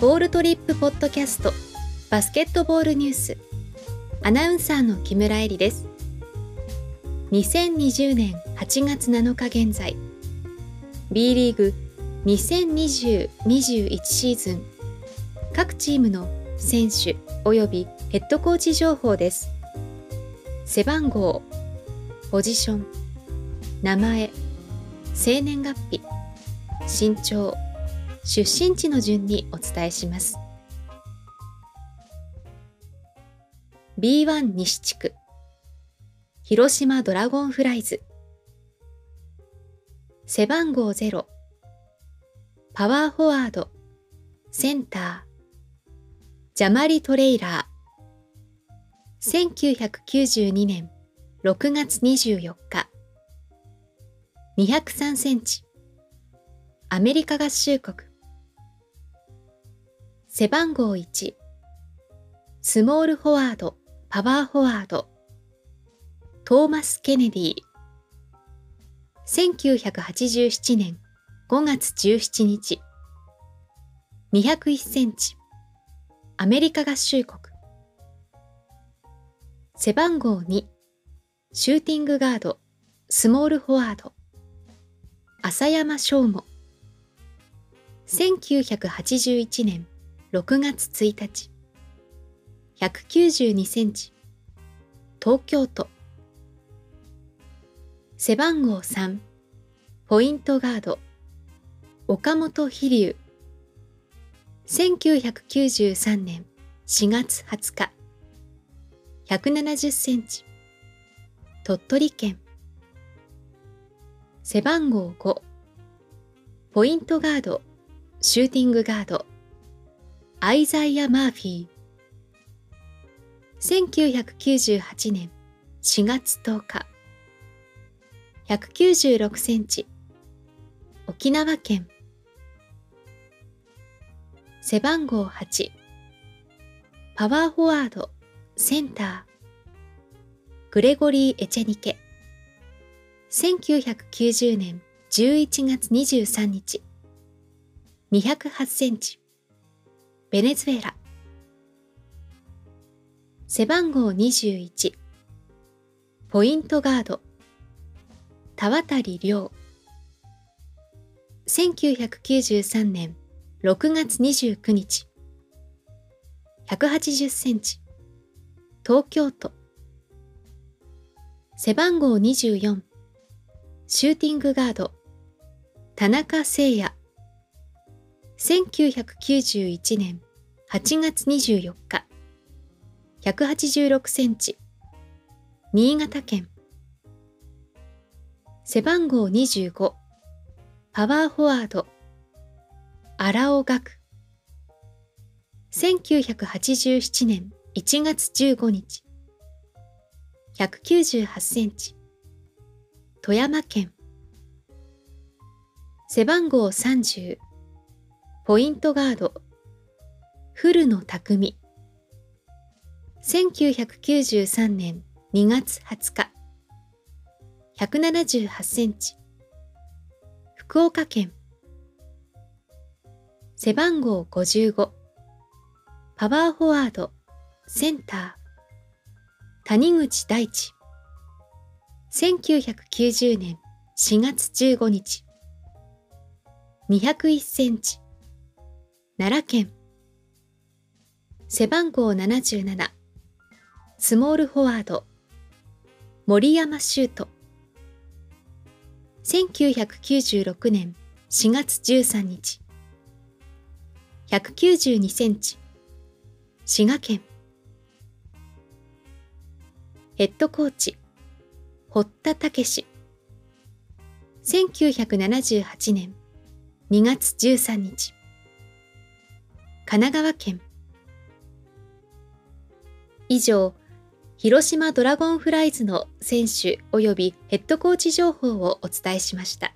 ボールトリップポッドキャストバスケットボールニュース。アナウンサーの木村恵里です。2020年8月7日現在 B リーグ2020-21シーズン。各チームの選手及びヘッドコーチ情報です。背番号ポジション名前生年月日身長出身地の順にお伝えします。B1 西地区。広島ドラゴンフライズ。背番号0パワーフォワード。センター。ジャマリトレイラー。1992年6月24日。203センチ。アメリカ合衆国。背番号1スモールフォワードパワーフォワード。トーマス・ケネディ。1987年5月17日。201センチ。アメリカ合衆国。背番号2シューティングガードスモールフォワード。浅山翔吾。1981年6月1日。192センチ。東京都。背番号3ポイントガード。岡本飛龍。1993年4月20日。170センチ。鳥取県。背番号5ポイントガード。シューティングガード。アイザイア・マーフィー。1998年4月10日。196センチ。沖縄県。背番号8パワーフォワードセンター。グレゴリー・エチェニケ。1990年11月23日。208センチ。ベネズエラ。背番号21ポイントガード。田渡亮1993年6月29日。180センチ。東京都。背番号24シューティングガード。田中聖也。1991年8月24日186センチ。新潟県。背番号25パワーフォワード。荒尾学。1987年1月15日198センチ。富山県。背番号30ポイントガード。古野匠。1993年2月20日。178センチ。福岡県。背番号55パワーフォワード。センター。谷口大地。1990年4月15日。201センチ。奈良県。背番号77スモールフォワード。森山修斗。1996年4月13日。192センチ。滋賀県。ヘッドコーチ。堀田武1978年2月13日。神奈川県。以上広島ドラゴンフライズの選手及びヘッドコーチ情報をお伝えしました。